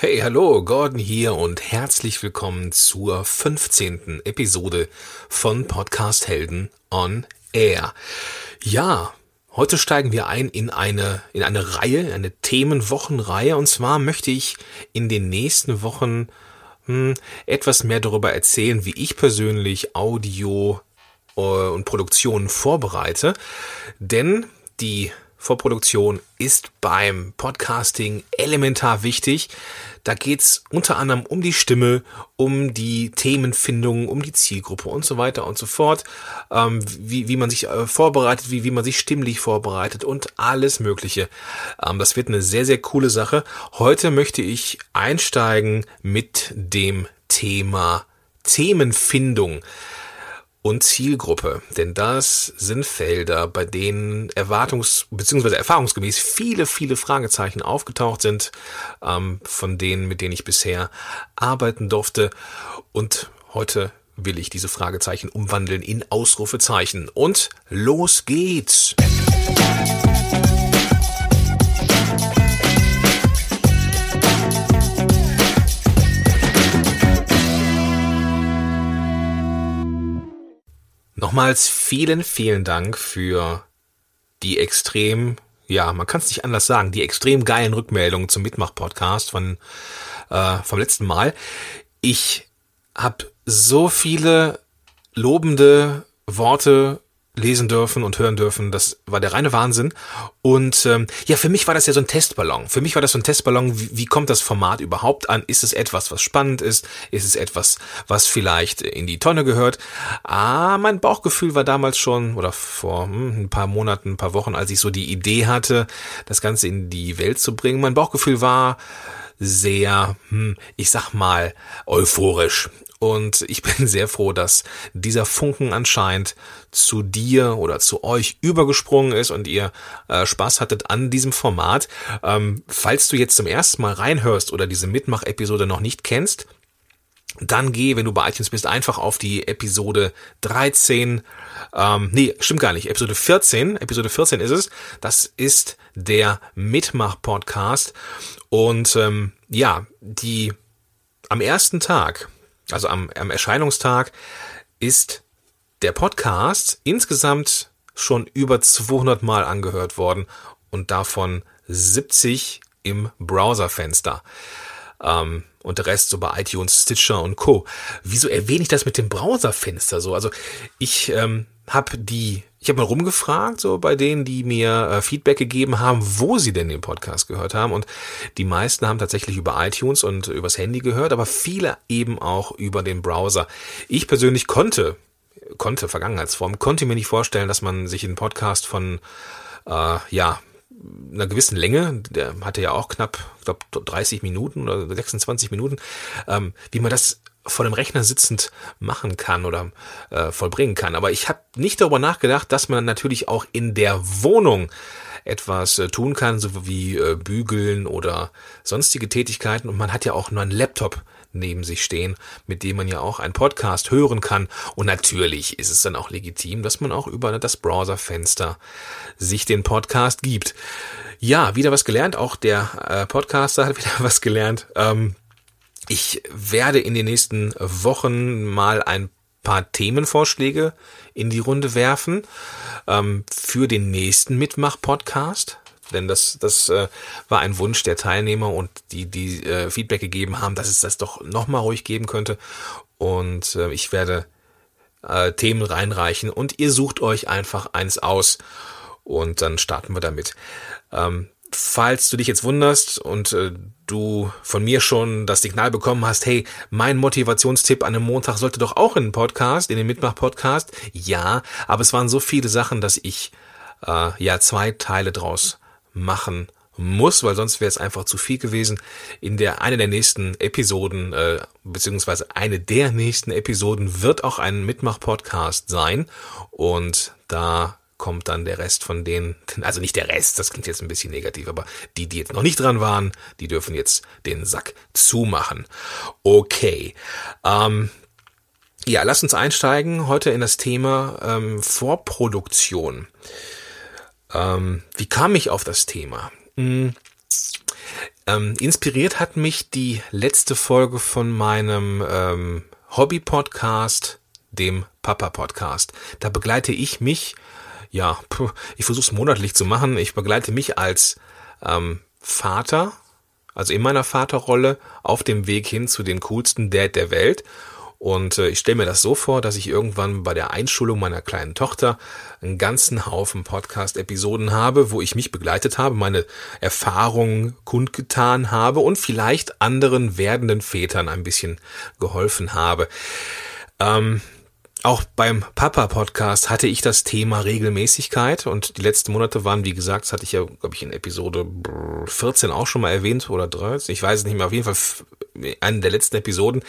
Hey, hallo, Gordon hier und herzlich willkommen zur 15. Episode von Podcast Helden on Air. Ja, heute steigen wir ein in eine, in eine Reihe, eine Themenwochenreihe und zwar möchte ich in den nächsten Wochen hm, etwas mehr darüber erzählen, wie ich persönlich Audio äh, und Produktionen vorbereite, denn die Vorproduktion ist beim Podcasting elementar wichtig. Da geht's unter anderem um die Stimme, um die Themenfindung, um die Zielgruppe und so weiter und so fort, ähm, wie, wie man sich äh, vorbereitet, wie, wie man sich stimmlich vorbereitet und alles Mögliche. Ähm, das wird eine sehr, sehr coole Sache. Heute möchte ich einsteigen mit dem Thema Themenfindung und Zielgruppe. Denn das sind Felder, bei denen erwartungs- bzw. erfahrungsgemäß viele, viele Fragezeichen aufgetaucht sind, ähm, von denen, mit denen ich bisher arbeiten durfte. Und heute will ich diese Fragezeichen umwandeln in Ausrufezeichen. Und los geht's! Nochmals vielen, vielen Dank für die extrem, ja, man kann es nicht anders sagen, die extrem geilen Rückmeldungen zum Mitmach-Podcast von äh, vom letzten Mal. Ich habe so viele lobende Worte lesen dürfen und hören dürfen. Das war der reine Wahnsinn. Und ähm, ja, für mich war das ja so ein Testballon. Für mich war das so ein Testballon. Wie, wie kommt das Format überhaupt an? Ist es etwas, was spannend ist? Ist es etwas, was vielleicht in die Tonne gehört? Ah, mein Bauchgefühl war damals schon, oder vor hm, ein paar Monaten, ein paar Wochen, als ich so die Idee hatte, das Ganze in die Welt zu bringen. Mein Bauchgefühl war sehr, hm, ich sag mal, euphorisch. Und ich bin sehr froh, dass dieser Funken anscheinend zu dir oder zu euch übergesprungen ist und ihr äh, Spaß hattet an diesem Format. Ähm, falls du jetzt zum ersten Mal reinhörst oder diese Mitmach-Episode noch nicht kennst, dann geh, wenn du bei iTunes bist, einfach auf die Episode 13. Ähm, nee, stimmt gar nicht. Episode 14. Episode 14 ist es. Das ist der Mitmach-Podcast. Und ähm, ja, die am ersten Tag also am, am Erscheinungstag, ist der Podcast insgesamt schon über 200 Mal angehört worden und davon 70 im Browserfenster. Ähm, und der Rest so bei iTunes, Stitcher und Co. Wieso erwähne ich das mit dem Browserfenster so? Also ich ähm, habe die ich habe mal rumgefragt, so bei denen, die mir äh, Feedback gegeben haben, wo sie denn den Podcast gehört haben. Und die meisten haben tatsächlich über iTunes und übers Handy gehört, aber viele eben auch über den Browser. Ich persönlich konnte, konnte Vergangenheitsform, konnte mir nicht vorstellen, dass man sich einen Podcast von äh, ja einer gewissen Länge, der hatte ja auch knapp, ich glaube 30 Minuten oder 26 Minuten, ähm, wie man das vor dem Rechner sitzend machen kann oder äh, vollbringen kann. Aber ich habe nicht darüber nachgedacht, dass man natürlich auch in der Wohnung etwas äh, tun kann, so wie äh, bügeln oder sonstige Tätigkeiten. Und man hat ja auch nur einen Laptop neben sich stehen, mit dem man ja auch einen Podcast hören kann. Und natürlich ist es dann auch legitim, dass man auch über das Browserfenster sich den Podcast gibt. Ja, wieder was gelernt. Auch der äh, Podcaster hat wieder was gelernt. Ähm, ich werde in den nächsten Wochen mal ein paar Themenvorschläge in die Runde werfen ähm, für den nächsten Mitmach-Podcast. Denn das, das äh, war ein Wunsch der Teilnehmer und die, die äh, Feedback gegeben haben, dass es das doch nochmal ruhig geben könnte. Und äh, ich werde äh, Themen reinreichen und ihr sucht euch einfach eins aus und dann starten wir damit. Ähm, falls du dich jetzt wunderst und äh, du von mir schon das Signal bekommen hast, hey, mein Motivationstipp an einem Montag sollte doch auch in den Podcast, in den Mitmach-Podcast. Ja, aber es waren so viele Sachen, dass ich äh, ja zwei Teile draus machen muss, weil sonst wäre es einfach zu viel gewesen. In der eine der nächsten Episoden, äh, beziehungsweise eine der nächsten Episoden wird auch ein Mitmach-Podcast sein. Und da kommt dann der Rest von denen, also nicht der Rest, das klingt jetzt ein bisschen negativ, aber die, die jetzt noch nicht dran waren, die dürfen jetzt den Sack zumachen. Okay. Ähm, ja, lass uns einsteigen heute in das Thema ähm, Vorproduktion. Ähm, wie kam ich auf das Thema? Hm, Ähm, inspiriert hat mich die letzte Folge von meinem ähm, Hobby-Podcast, dem Papa-Podcast. Da begleite ich mich, ja, ich versuche es monatlich zu machen, ich begleite mich als ähm, Vater, also in meiner Vaterrolle, auf dem Weg hin zu den coolsten Dad der Welt. Und äh, ich stelle mir das so vor, dass ich irgendwann bei der Einschulung meiner kleinen Tochter einen ganzen Haufen Podcast-Episoden habe, wo ich mich begleitet habe, meine Erfahrungen kundgetan habe und vielleicht anderen werdenden Vätern ein bisschen geholfen habe. Ähm, auch beim Papa-Podcast hatte ich das Thema Regelmäßigkeit und die letzten Monate waren, wie gesagt, das hatte ich ja, glaube ich, in Episode 14 auch schon mal erwähnt oder 13, ich weiß es nicht mehr, auf jeden Fall eine der letzten Episoden.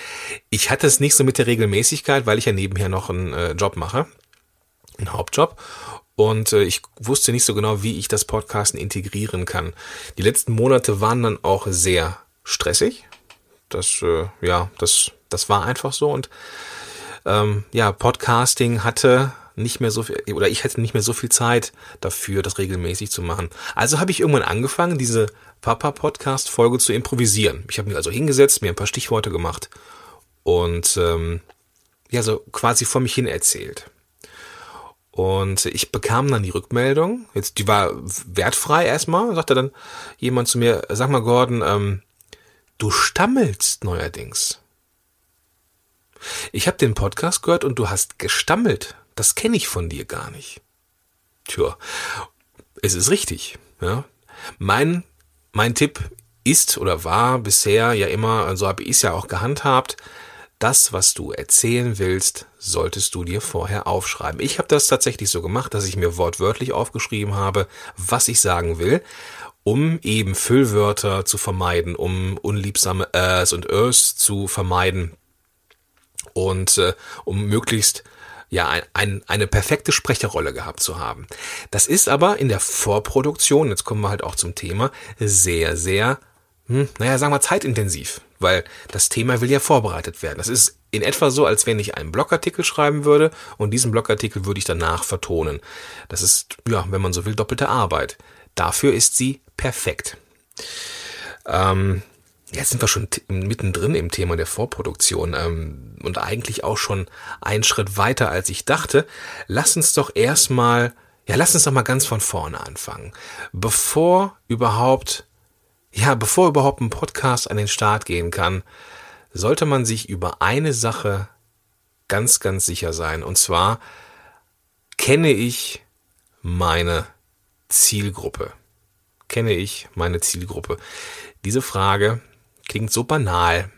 Ich hatte es nicht so mit der Regelmäßigkeit, weil ich ja nebenher noch einen äh, Job mache, einen Hauptjob und äh, ich wusste nicht so genau, wie ich das Podcasten integrieren kann. Die letzten Monate waren dann auch sehr stressig. Das, äh, ja, das, das war einfach so und ähm, ja, Podcasting hatte nicht mehr so viel, oder ich hätte nicht mehr so viel Zeit dafür, das regelmäßig zu machen. Also habe ich irgendwann angefangen, diese Papa-Podcast-Folge zu improvisieren. Ich habe mich also hingesetzt, mir ein paar Stichworte gemacht und ähm, ja, so quasi vor mich hin erzählt. Und ich bekam dann die Rückmeldung, jetzt die war wertfrei erstmal, sagte dann jemand zu mir, sag mal Gordon, ähm, du stammelst neuerdings. Ich habe den Podcast gehört und du hast gestammelt. Das kenne ich von dir gar nicht. Tja, es ist richtig. Ja. Mein, mein Tipp ist oder war bisher ja immer, so also habe ich es ja auch gehandhabt, das, was du erzählen willst, solltest du dir vorher aufschreiben. Ich habe das tatsächlich so gemacht, dass ich mir wortwörtlich aufgeschrieben habe, was ich sagen will, um eben Füllwörter zu vermeiden, um unliebsame Äs und Ös zu vermeiden und äh, um möglichst ja ein, ein, eine perfekte Sprecherrolle gehabt zu haben. Das ist aber in der Vorproduktion, jetzt kommen wir halt auch zum Thema, sehr, sehr, hm, naja, sagen wir zeitintensiv, weil das Thema will ja vorbereitet werden. Das ist in etwa so, als wenn ich einen Blogartikel schreiben würde und diesen Blogartikel würde ich danach vertonen. Das ist, ja, wenn man so will, doppelte Arbeit. Dafür ist sie perfekt. Ähm, Jetzt sind wir schon mittendrin im Thema der Vorproduktion ähm, und eigentlich auch schon einen Schritt weiter, als ich dachte. Lass uns doch erstmal, ja, lass uns doch mal ganz von vorne anfangen. Bevor überhaupt, ja, bevor überhaupt ein Podcast an den Start gehen kann, sollte man sich über eine Sache ganz, ganz sicher sein. Und zwar kenne ich meine Zielgruppe. Kenne ich meine Zielgruppe? Diese Frage Klingt so banal,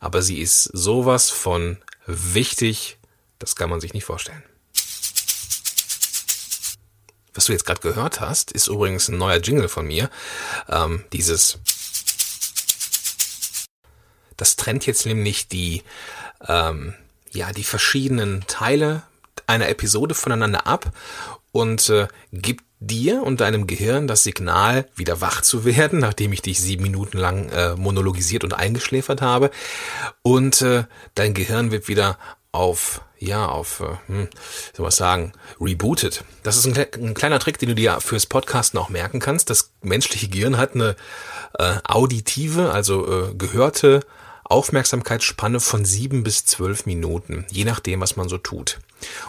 aber sie ist sowas von wichtig, das kann man sich nicht vorstellen. Was du jetzt gerade gehört hast, ist übrigens ein neuer Jingle von mir. Ähm, dieses. Das trennt jetzt nämlich die, ähm, ja, die verschiedenen Teile einer Episode voneinander ab und äh, gibt dir und deinem Gehirn das Signal, wieder wach zu werden, nachdem ich dich sieben Minuten lang äh, monologisiert und eingeschläfert habe. Und äh, dein Gehirn wird wieder auf, ja, auf, äh, hm, soll man sagen, rebooted. Das ist ein, ein, kleiner Trick, den du dir fürs Podcasten auch merken kannst. Das menschliche Gehirn hat eine äh, auditive, also äh, gehörte Aufmerksamkeitsspanne von sieben bis zwölf Minuten, je nachdem, was man so tut.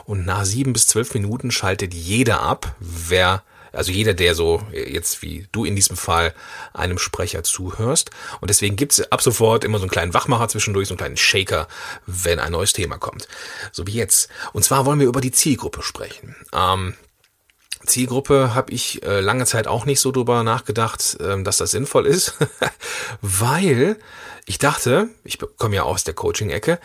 Und nach sieben bis zwölf Minuten schaltet jeder ab, wer also jeder, der so jetzt wie du in diesem Fall einem Sprecher zuhörst. Und deswegen gibt's ab sofort immer so einen kleinen Wachmacher zwischendurch, so einen kleinen Shaker, wenn ein neues Thema kommt. So wie jetzt. Und zwar wollen wir über die Zielgruppe sprechen. Ähm, Zielgruppe habe ich äh, lange Zeit auch nicht so drüber nachgedacht, ähm, dass das sinnvoll ist, weil ich dachte, ich komme ja aus der Coaching-Ecke,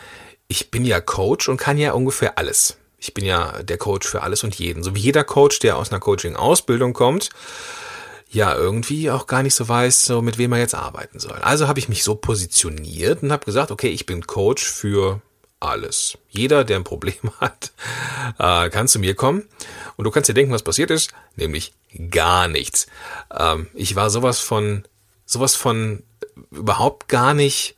ich bin ja Coach und kann ja ungefähr alles. Ich bin ja der Coach für alles und jeden. So wie jeder Coach, der aus einer Coaching-Ausbildung kommt, ja irgendwie auch gar nicht so weiß, so mit wem er jetzt arbeiten soll. Also habe ich mich so positioniert und habe gesagt, okay, ich bin Coach für alles. Jeder, der ein Problem hat, äh, kann zu mir kommen. Und du kannst dir denken, was passiert ist, nämlich gar nichts. Ähm, ich war sowas von, sowas von überhaupt gar nicht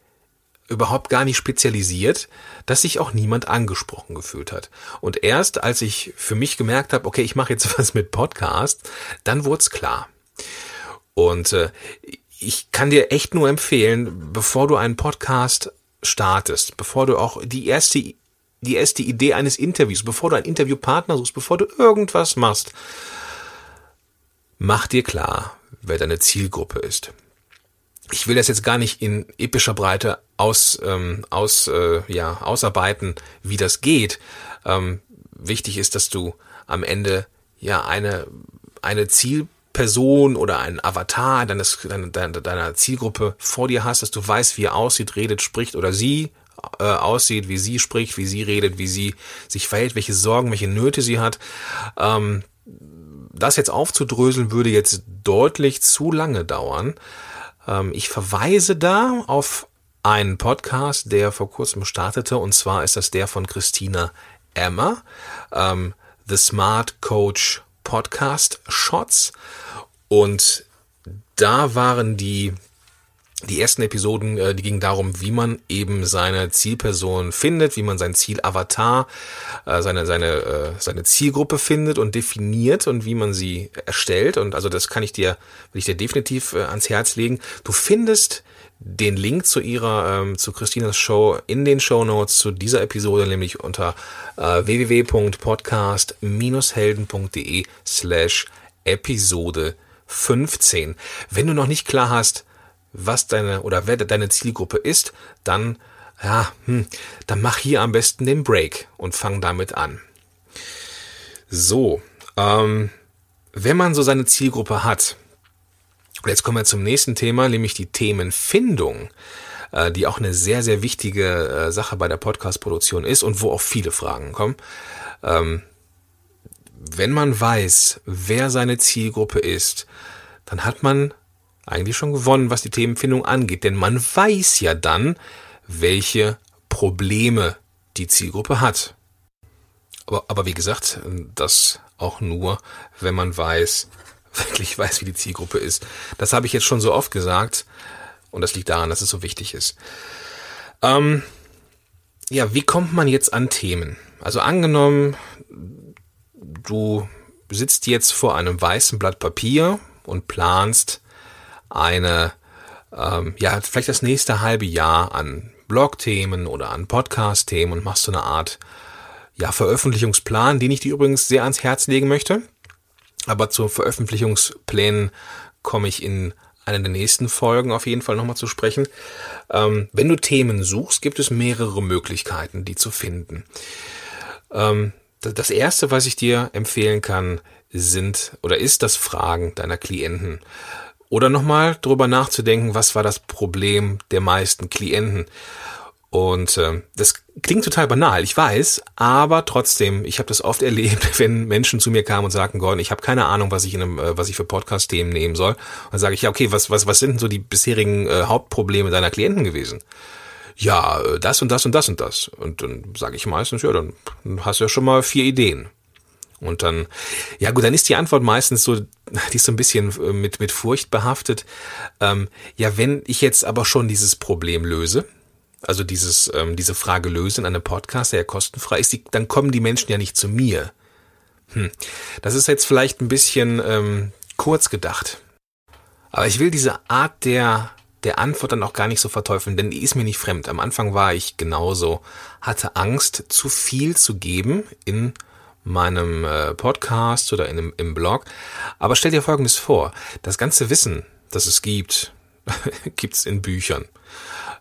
überhaupt gar nicht spezialisiert, dass sich auch niemand angesprochen gefühlt hat. Und erst als ich für mich gemerkt habe, okay, ich mache jetzt was mit Podcast, dann wurde es klar. Und äh, ich kann dir echt nur empfehlen, bevor du einen Podcast startest, bevor du auch die erste, die erste Idee eines Interviews, bevor du einen Interviewpartner suchst, bevor du irgendwas machst, mach dir klar, wer deine Zielgruppe ist. Ich will das jetzt gar nicht in epischer Breite aus, ähm, aus, äh, ja, ausarbeiten, wie das geht. Ähm, wichtig ist, dass du am Ende ja eine, eine Zielperson oder ein Avatar deines, deiner, deiner Zielgruppe vor dir hast, dass du weißt, wie er aussieht, redet, spricht oder sie äh, aussieht, wie sie spricht, wie sie redet, wie sie sich verhält, welche Sorgen, welche Nöte sie hat. Ähm, das jetzt aufzudröseln würde jetzt deutlich zu lange dauern. Ähm, ich verweise da auf einen Podcast, der vor kurzem startete, und zwar ist das der von Christina Emma, ähm, The Smart Coach Podcast Shots. Und da waren die die ersten Episoden, äh, die gingen darum, wie man eben seine Zielperson findet, wie man sein Zielavatar, äh, seine seine äh, seine Zielgruppe findet und definiert und wie man sie erstellt. Und also das kann ich dir, will ich dir definitiv äh, ans Herz legen. Du findest den Link zu ihrer, ähm, zu Christinas Show in den Show Notes zu dieser Episode, nämlich unter äh, www.podcast-helden.de slash Episode 15. Wenn du noch nicht klar hast, was deine oder wer deine Zielgruppe ist, dann ja, hm, dann mach hier am besten den Break und fang damit an. So, ähm, wenn man so seine Zielgruppe hat, jetzt kommen wir zum nächsten Thema, nämlich die Themenfindung, äh, die auch eine sehr, sehr wichtige äh, Sache bei der Podcast-Produktion ist und wo auch viele Fragen kommen. Ähm, wenn man weiß, wer seine Zielgruppe ist, dann hat man eigentlich schon gewonnen, was die Themenfindung angeht, denn man weiß ja dann, welche Probleme die Zielgruppe hat. Aber, aber wie gesagt, das auch nur, wenn man weiß, wirklich weiß, wie die Zielgruppe ist. Das habe ich jetzt schon so oft gesagt und das liegt daran, dass es so wichtig ist. Ähm, ja, wie kommt man jetzt an Themen? Also angenommen, du sitzt jetzt vor einem weißen Blatt Papier und planst eine, ähm, ja, vielleicht das nächste halbe Jahr an Blog-Themen oder an Podcast-Themen und machst so eine Art, ja, Veröffentlichungsplan, den ich dir übrigens sehr ans Herz legen möchte. Aber zu Veröffentlichungsplänen komme ich in einer der nächsten Folgen auf jeden Fall nochmal zu sprechen. Ähm, wenn du Themen suchst, gibt es mehrere Möglichkeiten, die zu finden. Ähm, das erste, was ich dir empfehlen kann, sind oder ist das Fragen deiner Klienten. Oder nochmal drüber nachzudenken, was war das Problem der meisten Klienten. Und äh, das klingt total banal, ich weiß, aber trotzdem, ich habe das oft erlebt, wenn Menschen zu mir kamen und sagten, Gordon, ich habe keine Ahnung, was ich in einem, äh, was ich für Podcast-Themen nehmen soll. Und dann sage ich, ja, okay, was, was, was sind denn so die bisherigen äh, Hauptprobleme deiner Klienten gewesen? Ja, äh, das und das und das und das. Und dann sage ich meistens, ja, dann hast du ja schon mal vier Ideen. Und dann, ja gut, dann ist die Antwort meistens so, die ist so ein bisschen äh, mit, mit Furcht behaftet. Ähm, ja, wenn ich jetzt aber schon dieses Problem löse, also dieses, ähm, diese Frage löse in einem Podcast, der ja kostenfrei ist, die, dann kommen die Menschen ja nicht zu mir. Hm. Das ist jetzt vielleicht ein bisschen ähm, kurz gedacht. Aber ich will diese Art der, der Antwort dann auch gar nicht so verteufeln, denn die ist mir nicht fremd. Am Anfang war ich genauso, hatte Angst, zu viel zu geben in meinem äh, Podcast oder in, im Blog. Aber stell dir Folgendes vor. Das ganze Wissen, das es gibt, gibt's in Büchern.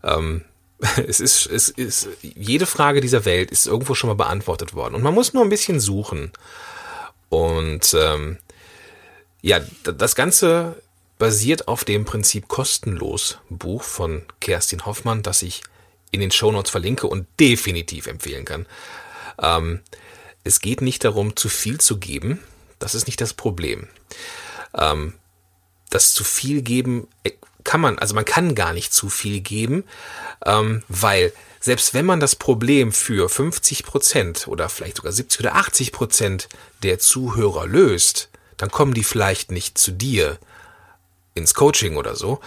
Ähm, es ist, es ist, jede Frage dieser Welt ist irgendwo schon mal beantwortet worden. Und man muss nur ein bisschen suchen. Und ähm, ja, das Ganze basiert auf dem Prinzip kostenlos Buch von Kerstin Hoffmann, das ich in den Shownotes verlinke und definitiv empfehlen kann. Ähm, es geht nicht darum, zu viel zu geben. Das ist nicht das Problem. Ähm, das zu viel geben äh, kann man, also man kann gar nicht zu viel geben, ähm, weil selbst wenn man das Problem für 50 Prozent oder vielleicht sogar 70 oder 80 Prozent der Zuhörer löst, dann kommen die vielleicht nicht zu dir ins Coaching oder so,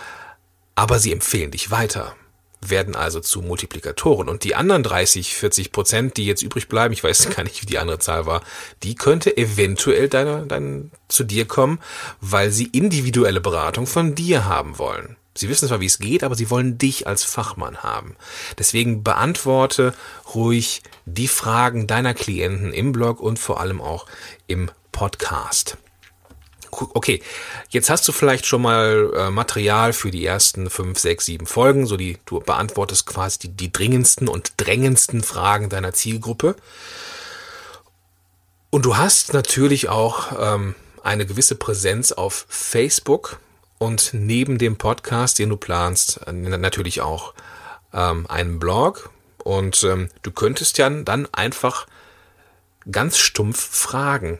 aber sie empfehlen dich weiter werden also zu Multiplikatoren. Und die anderen 30, 40 Prozent, die jetzt übrig bleiben, ich weiß gar nicht, wie die andere Zahl war, die könnte eventuell deine, dein, zu dir kommen, weil sie individuelle Beratung von dir haben wollen. Sie wissen zwar, wie es geht, aber sie wollen dich als Fachmann haben. Deswegen beantworte ruhig die Fragen deiner Klienten im Blog und vor allem auch im Podcast. Okay, jetzt hast du vielleicht schon mal äh, Material für die ersten fünf, sechs, sieben Folgen, so die du beantwortest quasi die, die dringendsten und drängendsten Fragen deiner Zielgruppe. Und du hast natürlich auch ähm, eine gewisse Präsenz auf Facebook und neben dem Podcast, den du planst, äh, natürlich auch ähm, einen Blog. Und ähm, du könntest ja dann einfach ganz stumpf fragen.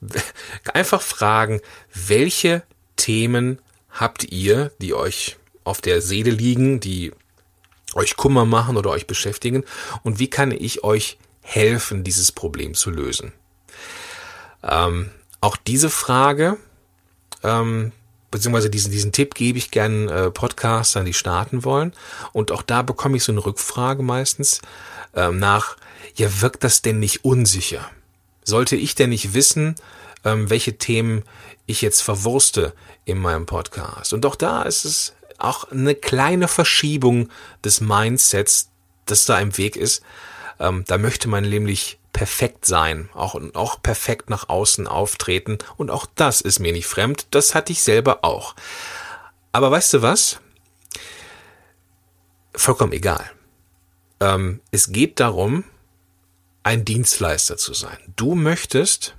Einfach fragen, welche Themen habt ihr, die euch auf der Seele liegen, die euch Kummer machen oder euch beschäftigen und wie kann ich euch helfen, dieses Problem zu lösen? Ähm, auch diese Frage, ähm, beziehungsweise diesen, diesen Tipp gebe ich gern äh, Podcastern, die starten wollen. Und auch da bekomme ich so eine Rückfrage meistens ähm, nach, ja, wirkt das denn nicht unsicher? Sollte ich denn nicht wissen, ähm, welche Themen ich jetzt verwurste in meinem Podcast? Und auch da ist es auch eine kleine Verschiebung des Mindsets, das da im Weg ist. Ähm, da möchte man nämlich perfekt sein, auch, auch perfekt nach außen auftreten. Und auch das ist mir nicht fremd. Das hatte ich selber auch. Aber weißt du was? Vollkommen egal. Ähm, es geht darum, ein Dienstleister zu sein. Du möchtest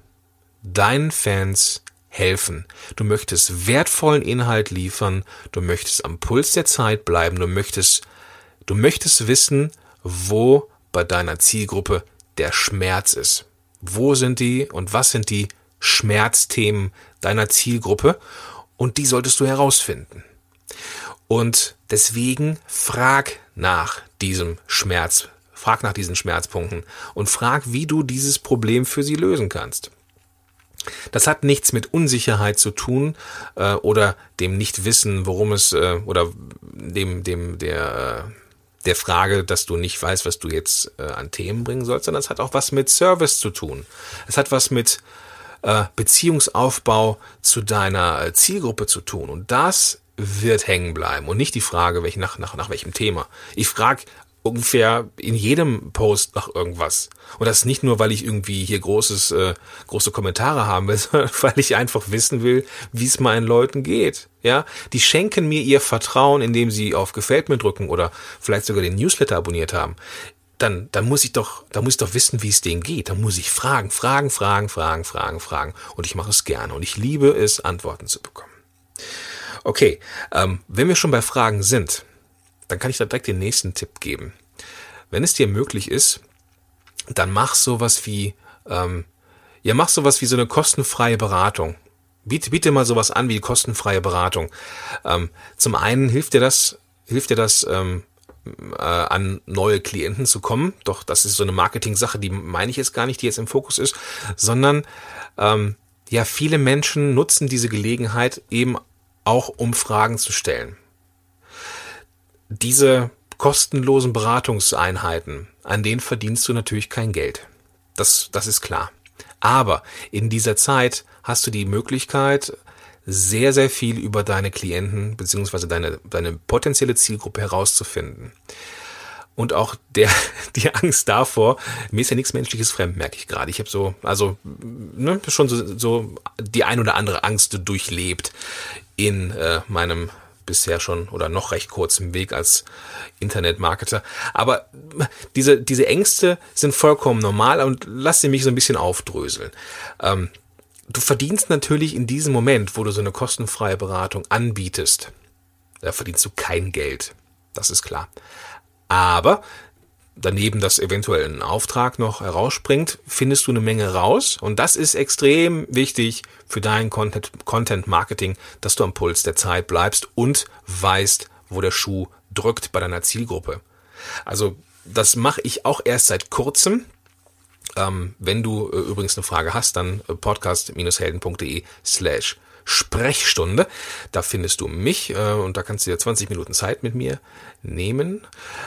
deinen Fans helfen. Du möchtest wertvollen Inhalt liefern. Du möchtest am Puls der Zeit bleiben. Du möchtest, du möchtest wissen, wo bei deiner Zielgruppe der Schmerz ist. Wo sind die und was sind die Schmerzthemen deiner Zielgruppe? Und die solltest du herausfinden. Und deswegen frag nach diesem Schmerz, frag nach diesen Schmerzpunkten und frag, wie du dieses Problem für sie lösen kannst. Das hat nichts mit Unsicherheit zu tun äh, oder dem Nichtwissen, worum es äh, oder dem dem der äh, der Frage, dass du nicht weißt, was du jetzt äh, an Themen bringen sollst, sondern es hat auch was mit Service zu tun. Es hat was mit äh, Beziehungsaufbau zu deiner äh, Zielgruppe zu tun. Und das wird hängen bleiben und nicht die Frage, welch, nach, nach, nach welchem Thema. Ich frage ungefähr in jedem Post nach irgendwas. Und das nicht nur, weil ich irgendwie hier großes, äh, große Kommentare haben will, sondern weil ich einfach wissen will, wie es meinen Leuten geht. Ja, die schenken mir ihr Vertrauen, indem sie auf Gefällt mir drücken oder vielleicht sogar den Newsletter abonniert haben. Dann, dann muss ich doch, da muss ich doch wissen, wie es denen geht. Dann muss ich fragen, fragen, fragen, fragen, fragen, fragen. Und ich mache es gerne. Und ich liebe es, Antworten zu bekommen. Okay, ähm, wenn wir schon bei Fragen sind, dann kann ich da direkt den nächsten Tipp geben. Wenn es dir möglich ist, dann mach sowas wie, ähm, ja, mach sowas wie so eine kostenfreie Beratung. Biete, biete mal sowas an wie kostenfreie Beratung. Ähm, zum einen hilft dir das, hilft dir das, ähm, äh, an neue Klienten zu kommen. Doch das ist so eine Marketing-Sache, die meine ich jetzt gar nicht, die jetzt im Fokus ist, sondern ähm, ja, viele Menschen nutzen diese Gelegenheit eben auch, um Fragen zu stellen diese kostenlosen Beratungseinheiten, an denen verdienst du natürlich kein Geld. Das, das ist klar. Aber in dieser Zeit hast du die Möglichkeit, sehr, sehr viel über deine Klienten beziehungsweise deine, deine potenzielle Zielgruppe herauszufinden. Und auch der, die Angst davor, mir ist ja nichts Menschliches fremd, merke ich gerade. Ich habe so, also ne, schon so, so die ein oder andere Angst durchlebt in äh, meinem bisher schon oder noch recht kurzen Weg als Internetmarketer. Aber diese, diese Ängste sind vollkommen normal und lass sie mich so ein bisschen aufdröseln. Ähm, du verdienst natürlich in diesem Moment, wo du so eine kostenfreie Beratung anbietest, da verdienst du kein Geld. Das ist klar. Aber daneben, dass eventuell ein Auftrag noch herausspringt, findest du eine Menge raus. Und das ist extrem wichtig für dein Content, Content Marketing, dass du am Puls der Zeit bleibst und weißt, wo der Schuh drückt bei deiner Zielgruppe. Also das mache ich auch erst seit kurzem. Ähm, wenn du äh, übrigens eine Frage hast, dann äh, podcast-helden.de slash Sprechstunde. Da findest du mich äh, und da kannst du dir 20 Minuten Zeit mit mir nehmen.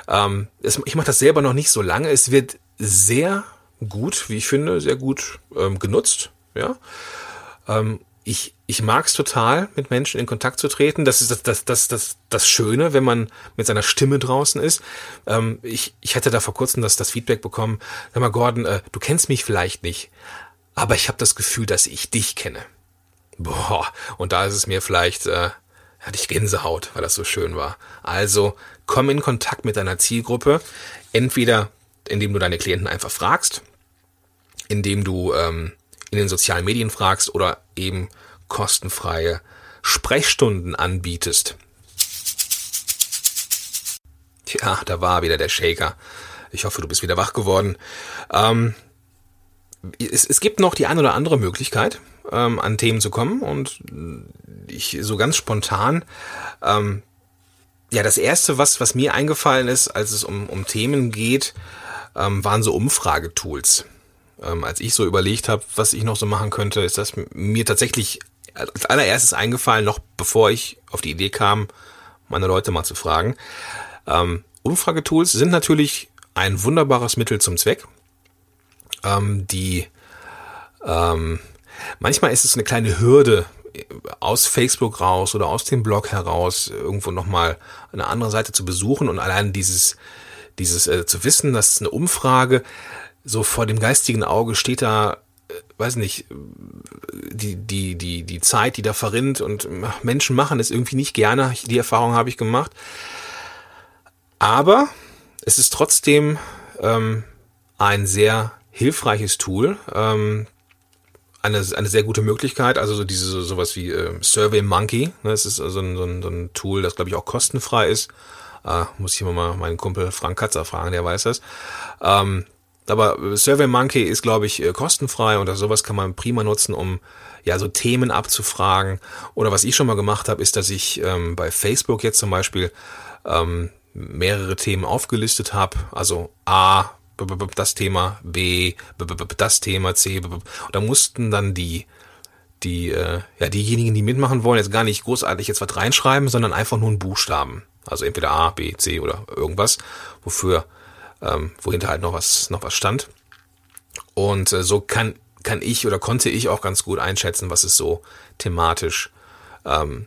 Ähm, es, ich mache das selber noch nicht so lange. Es wird sehr gut, wie ich finde, sehr gut ähm, genutzt. Ja, ähm, ich ich mag es total, mit Menschen in Kontakt zu treten. Das ist das, das, das, das, das Schöne, wenn man mit seiner Stimme draußen ist. Ähm, ich, ich hatte da vor kurzem das, das Feedback bekommen, sag mal, Gordon, äh, du kennst mich vielleicht nicht, aber ich habe das Gefühl, dass ich dich kenne. Boah, und da ist es mir vielleicht, äh, hatte ich Gänsehaut, weil das so schön war. Also komm in Kontakt mit deiner Zielgruppe, entweder indem du deine Klienten einfach fragst, indem du ähm, in den sozialen Medien fragst oder eben kostenfreie Sprechstunden anbietest. Tja, da war wieder der Shaker. Ich hoffe, du bist wieder wach geworden. Ähm, es, es, gibt noch die eine oder andere Möglichkeit, ähm, an Themen zu kommen und ich so ganz spontan. Ähm, ja, das erste, was, was mir eingefallen ist, als es um, um Themen geht, ähm, waren so Umfragetools. Ähm, als ich so überlegt habe, was ich noch so machen könnte, ist das mir tatsächlich als allererstes eingefallen, noch bevor ich auf die Idee kam, meine Leute mal zu fragen. Ähm, Umfragetools sind natürlich ein wunderbares Mittel zum Zweck. Ähm, die ähm, manchmal ist es eine kleine Hürde aus Facebook raus oder aus dem Blog heraus irgendwo nochmal eine andere Seite zu besuchen und allein dieses dieses äh, zu wissen, dass eine Umfrage so vor dem geistigen Auge steht da weiß nicht, die, die, die, die Zeit, die da verrinnt und Menschen machen es irgendwie nicht gerne. Die Erfahrung habe ich gemacht. Aber es ist trotzdem ähm, ein sehr hilfreiches Tool. Ähm, eine, eine sehr gute Möglichkeit, also so diese sowas wie äh, Survey Monkey, ne, das ist also ein, so, ein, so ein Tool, das glaube ich auch kostenfrei ist. Äh, muss ich mal meinen Kumpel Frank Katzer fragen, der weiß das. Ähm, aber SurveyMonkey ist, glaube ich, äh, kostenfrei und sowas kann man prima nutzen, um ja so Themen abzufragen. Oder was ich schon mal gemacht habe, ist, dass ich ähm, bei Facebook jetzt zum Beispiel ähm, mehrere Themen aufgelistet habe. Also A, das Thema, B, das Thema, C. Und da mussten dann die die äh, ja diejenigen, die mitmachen wollen, jetzt gar nicht großartig jetzt was reinschreiben, sondern einfach nur einen Buchstaben. Also entweder A, B, C oder irgendwas, wofür ähm, wohinter halt noch was, noch was stand. Und äh, so kann, kann ich oder konnte ich auch ganz gut einschätzen, was ist so thematisch ähm,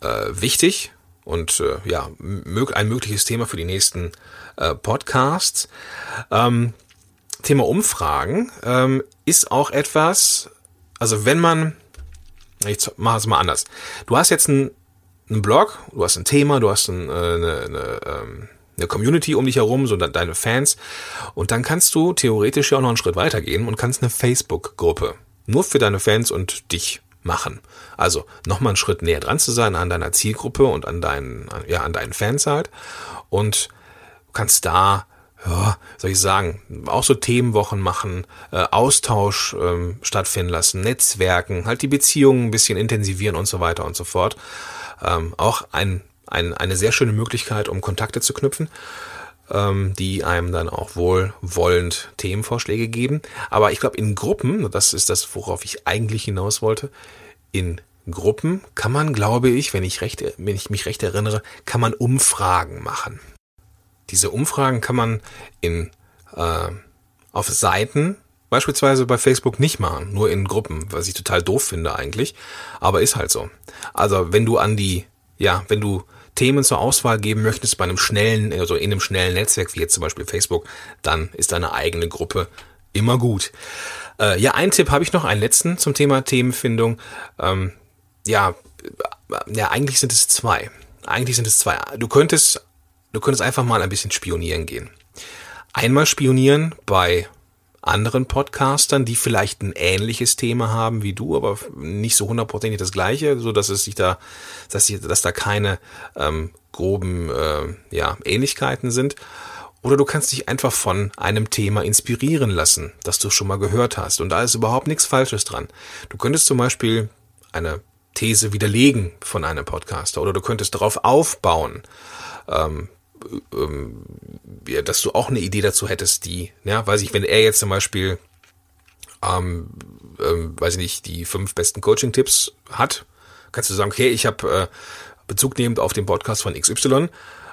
äh, wichtig und äh, ja, ein mögliches Thema für die nächsten äh, Podcasts. Ähm, Thema Umfragen ähm, ist auch etwas, also wenn man, ich mache es mal anders. Du hast jetzt einen, einen Blog, du hast ein Thema, du hast ein, äh, eine, eine, ähm, eine Community um dich herum, so deine Fans. Und dann kannst du theoretisch ja auch noch einen Schritt weitergehen und kannst eine Facebook-Gruppe nur für deine Fans und dich machen. Also nochmal einen Schritt näher dran zu sein an deiner Zielgruppe und an deinen, ja, an deinen Fans halt. Und kannst da, ja, soll ich sagen, auch so Themenwochen machen, äh, Austausch ähm, stattfinden lassen, Netzwerken, halt die Beziehungen ein bisschen intensivieren und so weiter und so fort. Ähm, auch ein ein, eine sehr schöne Möglichkeit, um Kontakte zu knüpfen, ähm, die einem dann auch wohlwollend Themenvorschläge geben. Aber ich glaube, in Gruppen, das ist das, worauf ich eigentlich hinaus wollte, in Gruppen kann man, glaube ich, wenn ich, recht, wenn ich mich recht erinnere, kann man Umfragen machen. Diese Umfragen kann man in, äh, auf Seiten beispielsweise bei Facebook nicht machen, nur in Gruppen, was ich total doof finde eigentlich, aber ist halt so. Also wenn du an die, ja, wenn du Themen zur Auswahl geben möchtest bei einem schnellen, also in einem schnellen Netzwerk, wie jetzt zum Beispiel Facebook, dann ist deine eigene Gruppe immer gut. Äh, ja, ein Tipp habe ich noch, einen letzten zum Thema Themenfindung. Ähm, ja, ja, eigentlich sind es zwei. Eigentlich sind es zwei. Du könntest, du könntest einfach mal ein bisschen spionieren gehen. Einmal spionieren bei anderen Podcastern, die vielleicht ein ähnliches Thema haben wie du, aber nicht so hundertprozentig das gleiche, so dass es sich da, dass, sich, dass da keine ähm, groben äh, ja, Ähnlichkeiten sind. Oder du kannst dich einfach von einem Thema inspirieren lassen, das du schon mal gehört hast. Und da ist überhaupt nichts Falsches dran. Du könntest zum Beispiel eine These widerlegen von einem Podcaster oder du könntest darauf aufbauen. Ähm, ähm, ja, dass du auch eine Idee dazu hättest, die, ja, weiß ich, wenn er jetzt zum Beispiel, ähm, ähm, weiß ich nicht, die fünf besten Coaching-Tipps hat, kannst du sagen, okay, ich habe äh, Bezug nehmend auf den Podcast von XY,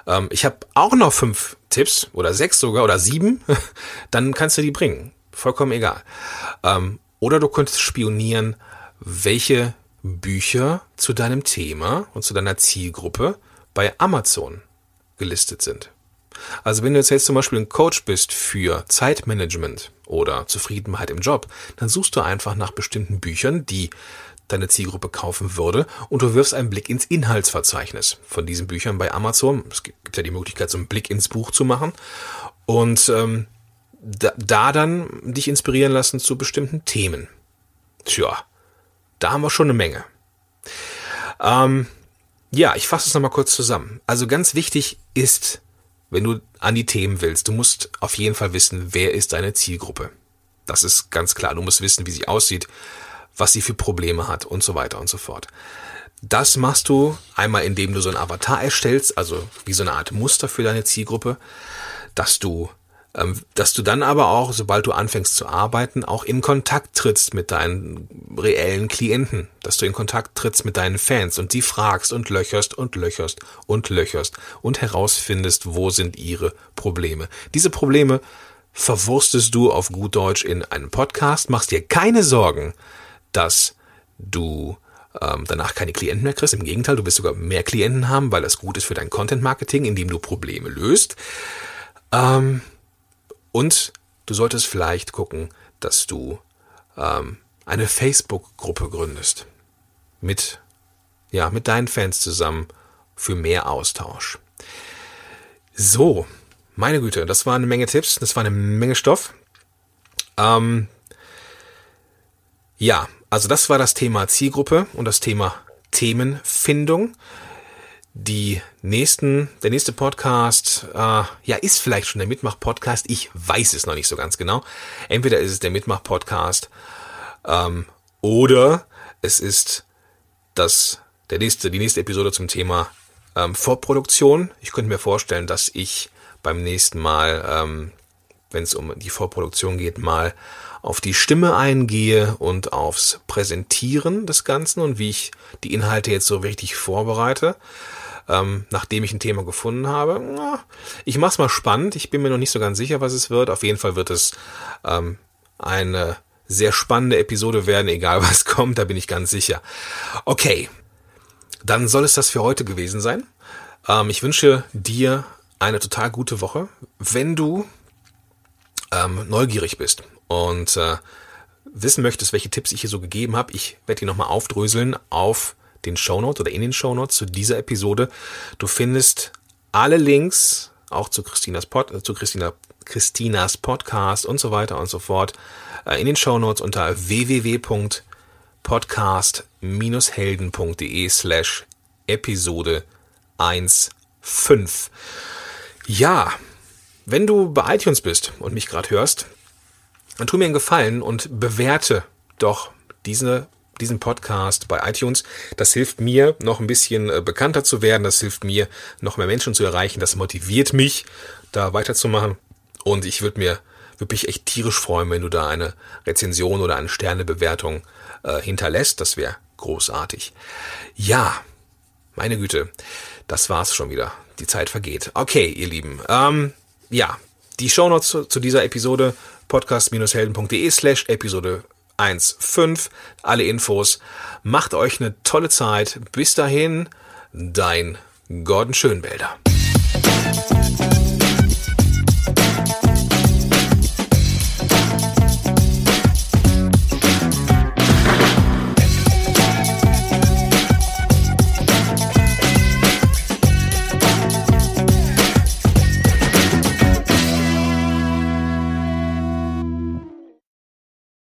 ähm, ich habe auch noch fünf Tipps oder sechs sogar oder sieben, dann kannst du die bringen. Vollkommen egal. Ähm, oder du könntest spionieren, welche Bücher zu deinem Thema und zu deiner Zielgruppe bei Amazon gelistet sind. Also wenn du jetzt, zum Beispiel ein Coach bist für Zeitmanagement oder Zufriedenheit im Job, dann suchst du einfach nach bestimmten Büchern, die deine Zielgruppe kaufen würde und du wirfst einen Blick ins Inhaltsverzeichnis von diesen Büchern bei Amazon. Es gibt ja die Möglichkeit, so einen Blick ins Buch zu machen und ähm, da, da dann dich inspirieren lassen zu bestimmten Themen. Tja, da haben wir schon eine Menge. Ähm, ja, ich fasse es nochmal kurz zusammen. Also ganz wichtig ist, wenn du an die Themen willst, du musst auf jeden Fall wissen, wer ist deine Zielgruppe. Das ist ganz klar. Du musst wissen, wie sie aussieht, was sie für Probleme hat und so weiter und so fort. Das machst du einmal, indem du so ein Avatar erstellst, also wie so eine Art Muster für deine Zielgruppe, dass du dass du dann aber auch, sobald du anfängst zu arbeiten, auch in Kontakt trittst mit deinen reellen Klienten, dass du in Kontakt trittst mit deinen Fans und die fragst und löcherst und löcherst und löcherst und herausfindest, wo sind ihre Probleme. Diese Probleme verwurstest du auf gut Deutsch in einem Podcast, machst dir keine Sorgen, dass du ähm, danach keine Klienten mehr kriegst. Im Gegenteil, du wirst sogar mehr Klienten haben, weil das gut ist für dein Content-Marketing, indem du Probleme löst. Ähm, und du solltest vielleicht gucken, dass du ähm, eine Facebook-Gruppe gründest. Mit, ja, mit deinen Fans zusammen für mehr Austausch. So, meine Güte, das war eine Menge Tipps, das war eine Menge Stoff. Ähm, ja, also das war das Thema Zielgruppe und das Thema Themenfindung die nächsten, der nächste Podcast, äh, ja, ist vielleicht schon der Mitmach-Podcast. Ich weiß es noch nicht so ganz genau. Entweder ist es der Mitmach-Podcast ähm, oder es ist das, der nächste, die nächste Episode zum Thema ähm, Vorproduktion. Ich könnte mir vorstellen, dass ich beim nächsten Mal, ähm, wenn es um die Vorproduktion geht, mal auf die Stimme eingehe und aufs Präsentieren des Ganzen und wie ich die Inhalte jetzt so richtig vorbereite ähm, nachdem ich ein Thema gefunden habe. Na, ich mach's mal spannend. Ich bin mir noch nicht so ganz sicher, was es wird. Auf jeden Fall wird es ähm, eine sehr spannende Episode werden, egal was kommt, da bin ich ganz sicher. Okay, dann soll es das für heute gewesen sein. Ähm, ich wünsche dir eine total gute Woche. Wenn du ähm, neugierig bist und äh, wissen möchtest, welche Tipps ich hier so gegeben habe, ich werde die nochmal aufdröseln auf den Shownotes oder in den Shownotes zu dieser Episode. Du findest alle Links auch zu Christinas Pod, äh, zu Christina, Christinas Podcast und so weiter und so fort äh, in den Shownotes unter www.podcast-helden.de slash Episode 1.5. Ja, wenn du bei iTunes bist und mich gerade hörst, dann tu mir einen Gefallen und bewerte doch diese diesen Podcast bei iTunes. Das hilft mir, noch ein bisschen äh, bekannter zu werden. Das hilft mir, noch mehr Menschen zu erreichen. Das motiviert mich, da weiterzumachen. Und ich würde mir wirklich echt tierisch freuen, wenn du da eine Rezension oder eine Sternebewertung äh, hinterlässt. Das wäre großartig. Ja, meine Güte, das war's schon wieder. Die Zeit vergeht. Okay, ihr Lieben. Ähm, ja, die Shownotes zu, zu dieser Episode podcast-helden.de slash Episode 1.5. Alle Infos. Macht euch eine tolle Zeit. Bis dahin, dein Gordon Schönwälder.